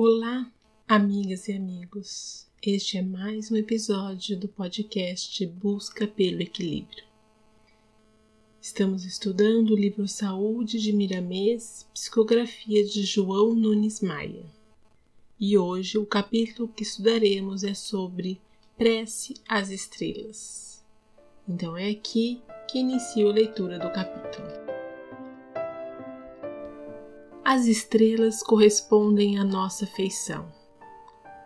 Olá, amigas e amigos. Este é mais um episódio do podcast Busca pelo Equilíbrio. Estamos estudando o livro Saúde de Miramês, psicografia de João Nunes Maia. E hoje o capítulo que estudaremos é sobre Prece às Estrelas. Então é aqui que inicio a leitura do capítulo. As estrelas correspondem à nossa feição.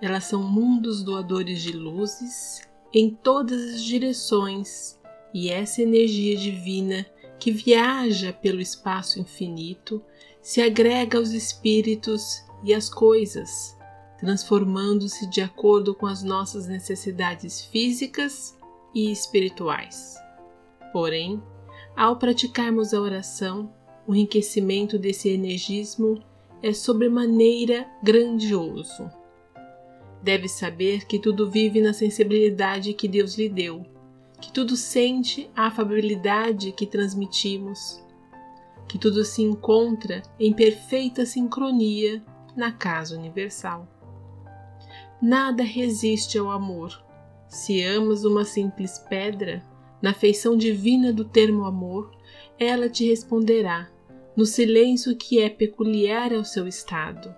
Elas são mundos doadores de luzes em todas as direções, e essa energia divina que viaja pelo espaço infinito se agrega aos espíritos e às coisas, transformando-se de acordo com as nossas necessidades físicas e espirituais. Porém, ao praticarmos a oração, o enriquecimento desse energismo é sobremaneira grandioso. Deve saber que tudo vive na sensibilidade que Deus lhe deu, que tudo sente a afabilidade que transmitimos, que tudo se encontra em perfeita sincronia na casa universal. Nada resiste ao amor. Se amas uma simples pedra, na feição divina do termo amor, ela te responderá, no silêncio que é peculiar ao seu estado,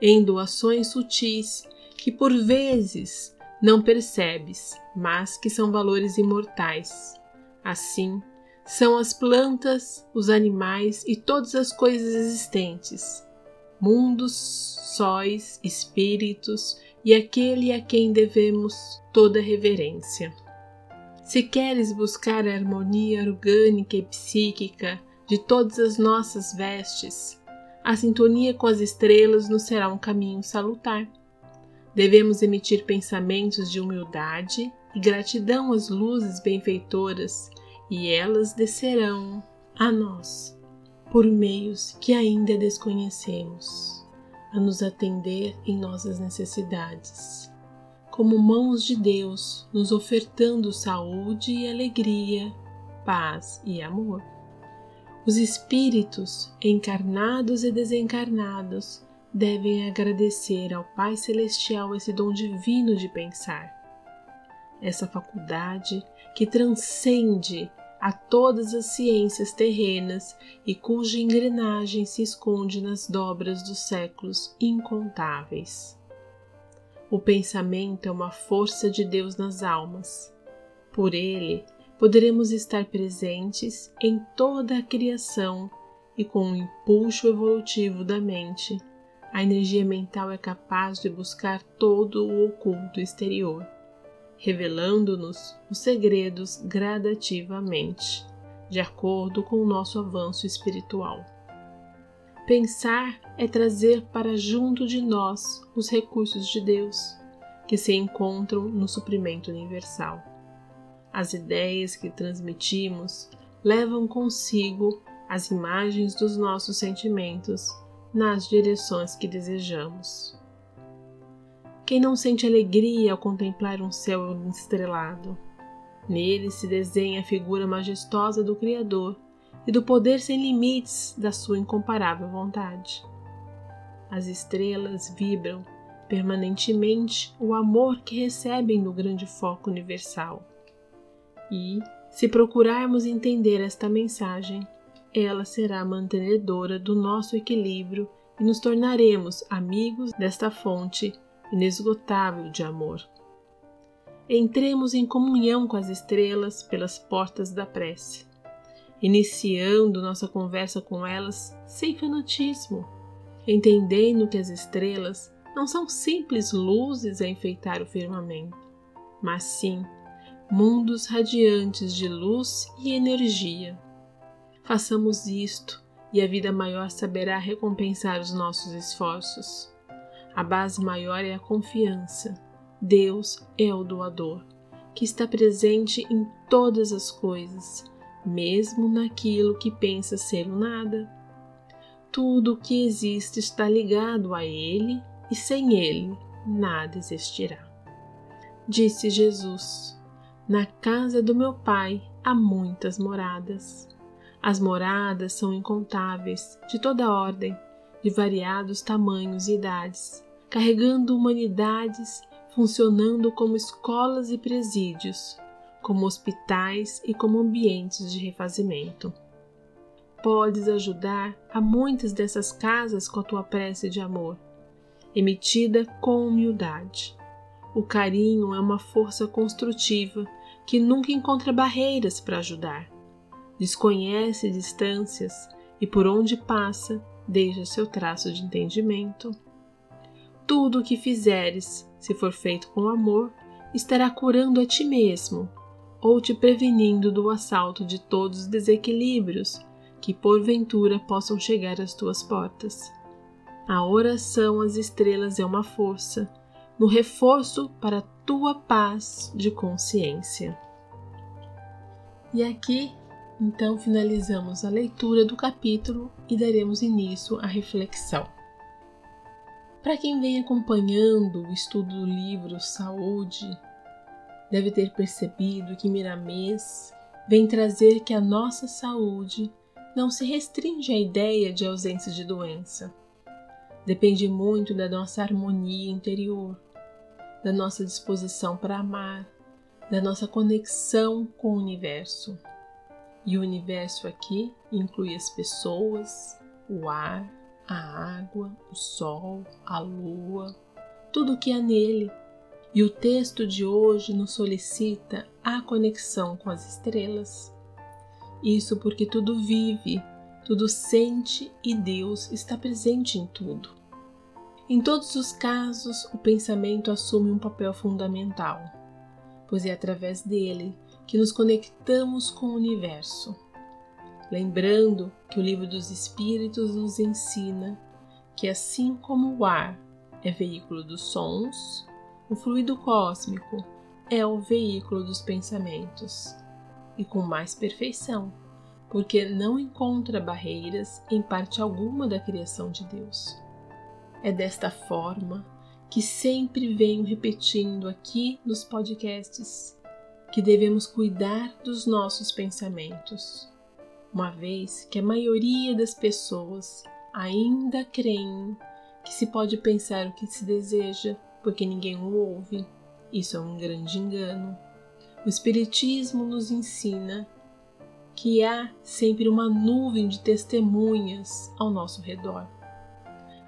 em doações sutis que por vezes não percebes, mas que são valores imortais. Assim, são as plantas, os animais e todas as coisas existentes, mundos, sóis, espíritos e aquele a quem devemos toda reverência. Se queres buscar a harmonia orgânica e psíquica de todas as nossas vestes, a sintonia com as estrelas nos será um caminho salutar. Devemos emitir pensamentos de humildade e gratidão às luzes benfeitoras, e elas descerão a nós por meios que ainda desconhecemos, a nos atender em nossas necessidades como mãos de Deus, nos ofertando saúde e alegria, paz e amor. Os espíritos, encarnados e desencarnados, devem agradecer ao Pai Celestial esse dom divino de pensar. Essa faculdade que transcende a todas as ciências terrenas e cuja engrenagem se esconde nas dobras dos séculos incontáveis. O pensamento é uma força de Deus nas almas. Por ele, poderemos estar presentes em toda a criação e com o impulso evolutivo da mente, a energia mental é capaz de buscar todo o oculto exterior, revelando-nos os segredos gradativamente, de acordo com o nosso avanço espiritual. Pensar é trazer para junto de nós os recursos de Deus, que se encontram no suprimento universal. As ideias que transmitimos levam consigo as imagens dos nossos sentimentos nas direções que desejamos. Quem não sente alegria ao contemplar um céu estrelado? Nele se desenha a figura majestosa do Criador e do poder sem limites da sua incomparável vontade. As estrelas vibram permanentemente o amor que recebem do grande foco universal. E, se procurarmos entender esta mensagem, ela será mantenedora do nosso equilíbrio e nos tornaremos amigos desta fonte inesgotável de amor. Entremos em comunhão com as estrelas pelas portas da prece iniciando nossa conversa com elas sem fanatismo, entendendo que as estrelas não são simples luzes a enfeitar o firmamento, mas sim mundos radiantes de luz e energia. Façamos isto e a vida maior saberá recompensar os nossos esforços. A base maior é a confiança. Deus é o doador, que está presente em todas as coisas mesmo naquilo que pensa ser o nada. Tudo o que existe está ligado a Ele e sem Ele nada existirá. Disse Jesus: Na casa do meu Pai há muitas moradas. As moradas são incontáveis, de toda ordem, de variados tamanhos e idades, carregando humanidades, funcionando como escolas e presídios, como hospitais e como ambientes de refazimento. Podes ajudar a muitas dessas casas com a tua prece de amor, emitida com humildade. O carinho é uma força construtiva que nunca encontra barreiras para ajudar. Desconhece distâncias e por onde passa, deixa seu traço de entendimento. Tudo o que fizeres, se for feito com amor, estará curando a ti mesmo ou te prevenindo do assalto de todos os desequilíbrios que porventura possam chegar às tuas portas. A oração às estrelas é uma força no reforço para tua paz de consciência. E aqui, então, finalizamos a leitura do capítulo e daremos início à reflexão. Para quem vem acompanhando o estudo do livro Saúde, deve ter percebido que Miramês vem trazer que a nossa saúde não se restringe à ideia de ausência de doença. Depende muito da nossa harmonia interior, da nossa disposição para amar, da nossa conexão com o universo. E o universo aqui inclui as pessoas, o ar, a água, o sol, a lua, tudo o que há nele e o texto de hoje nos solicita a conexão com as estrelas. Isso porque tudo vive, tudo sente e Deus está presente em tudo. Em todos os casos, o pensamento assume um papel fundamental, pois é através dele que nos conectamos com o universo. Lembrando que o Livro dos Espíritos nos ensina que, assim como o ar é veículo dos sons, o fluido cósmico é o veículo dos pensamentos e com mais perfeição, porque não encontra barreiras em parte alguma da criação de Deus. É desta forma que sempre venho repetindo aqui nos podcasts que devemos cuidar dos nossos pensamentos, uma vez que a maioria das pessoas ainda creem que se pode pensar o que se deseja porque ninguém o ouve. Isso é um grande engano. O Espiritismo nos ensina que há sempre uma nuvem de testemunhas ao nosso redor.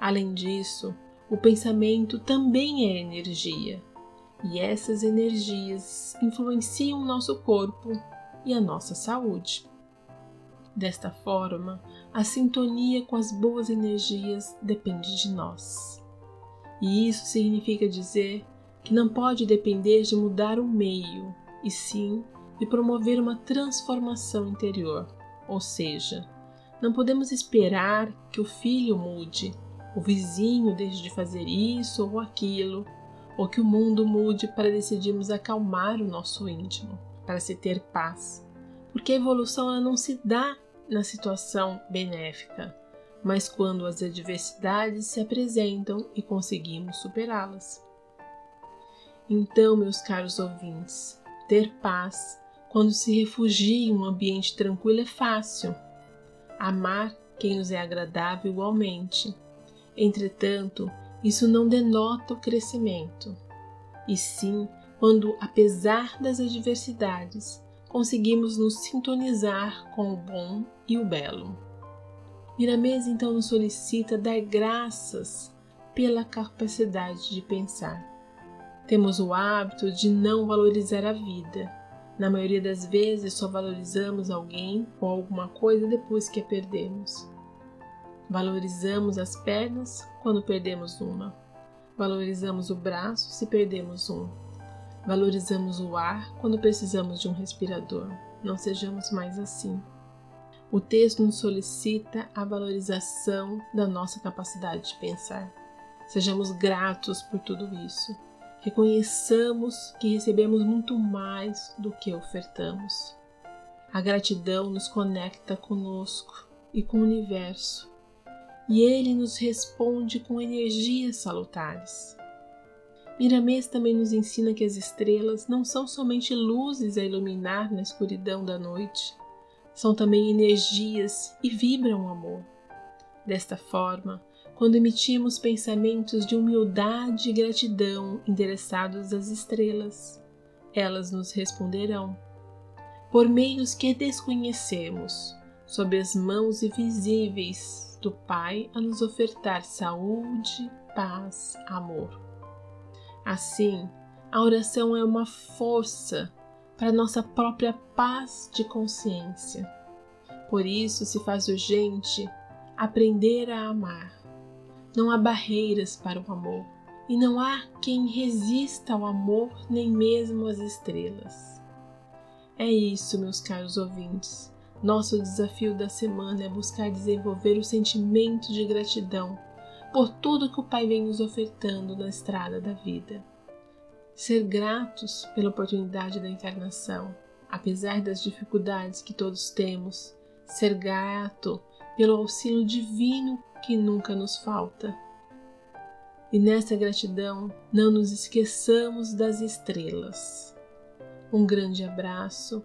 Além disso, o pensamento também é energia, e essas energias influenciam nosso corpo e a nossa saúde. Desta forma, a sintonia com as boas energias depende de nós. E isso significa dizer que não pode depender de mudar o meio, e sim de promover uma transformação interior. Ou seja, não podemos esperar que o filho mude, o vizinho deixe de fazer isso ou aquilo, ou que o mundo mude para decidirmos acalmar o nosso íntimo, para se ter paz. Porque a evolução ela não se dá na situação benéfica, mas quando as adversidades se apresentam e conseguimos superá-las. Então, meus caros ouvintes, ter paz quando se refugia em um ambiente tranquilo é fácil. Amar quem nos é agradável igualmente. Entretanto, isso não denota o crescimento, e sim quando, apesar das adversidades, conseguimos nos sintonizar com o bom e o belo. Miramês então nos solicita dar graças pela capacidade de pensar. Temos o hábito de não valorizar a vida. Na maioria das vezes, só valorizamos alguém ou alguma coisa depois que a perdemos. Valorizamos as pernas quando perdemos uma. Valorizamos o braço se perdemos um. Valorizamos o ar quando precisamos de um respirador. Não sejamos mais assim. O texto nos solicita a valorização da nossa capacidade de pensar. Sejamos gratos por tudo isso. Reconheçamos que recebemos muito mais do que ofertamos. A gratidão nos conecta conosco e com o universo, e ele nos responde com energias salutares. Miramês também nos ensina que as estrelas não são somente luzes a iluminar na escuridão da noite, são também energias e vibram amor. Desta forma, quando emitimos pensamentos de humildade e gratidão endereçados às estrelas, elas nos responderão. Por meios que desconhecemos, sob as mãos invisíveis do Pai a nos ofertar saúde, paz, amor. Assim, a oração é uma força para nossa própria paz de consciência. Por isso se faz urgente aprender a amar. Não há barreiras para o amor, e não há quem resista ao amor, nem mesmo às estrelas. É isso, meus caros ouvintes. Nosso desafio da semana é buscar desenvolver o sentimento de gratidão por tudo que o Pai vem nos ofertando na estrada da vida. Ser gratos pela oportunidade da encarnação, apesar das dificuldades que todos temos, ser grato pelo auxílio divino que nunca nos falta. E nessa gratidão, não nos esqueçamos das estrelas. Um grande abraço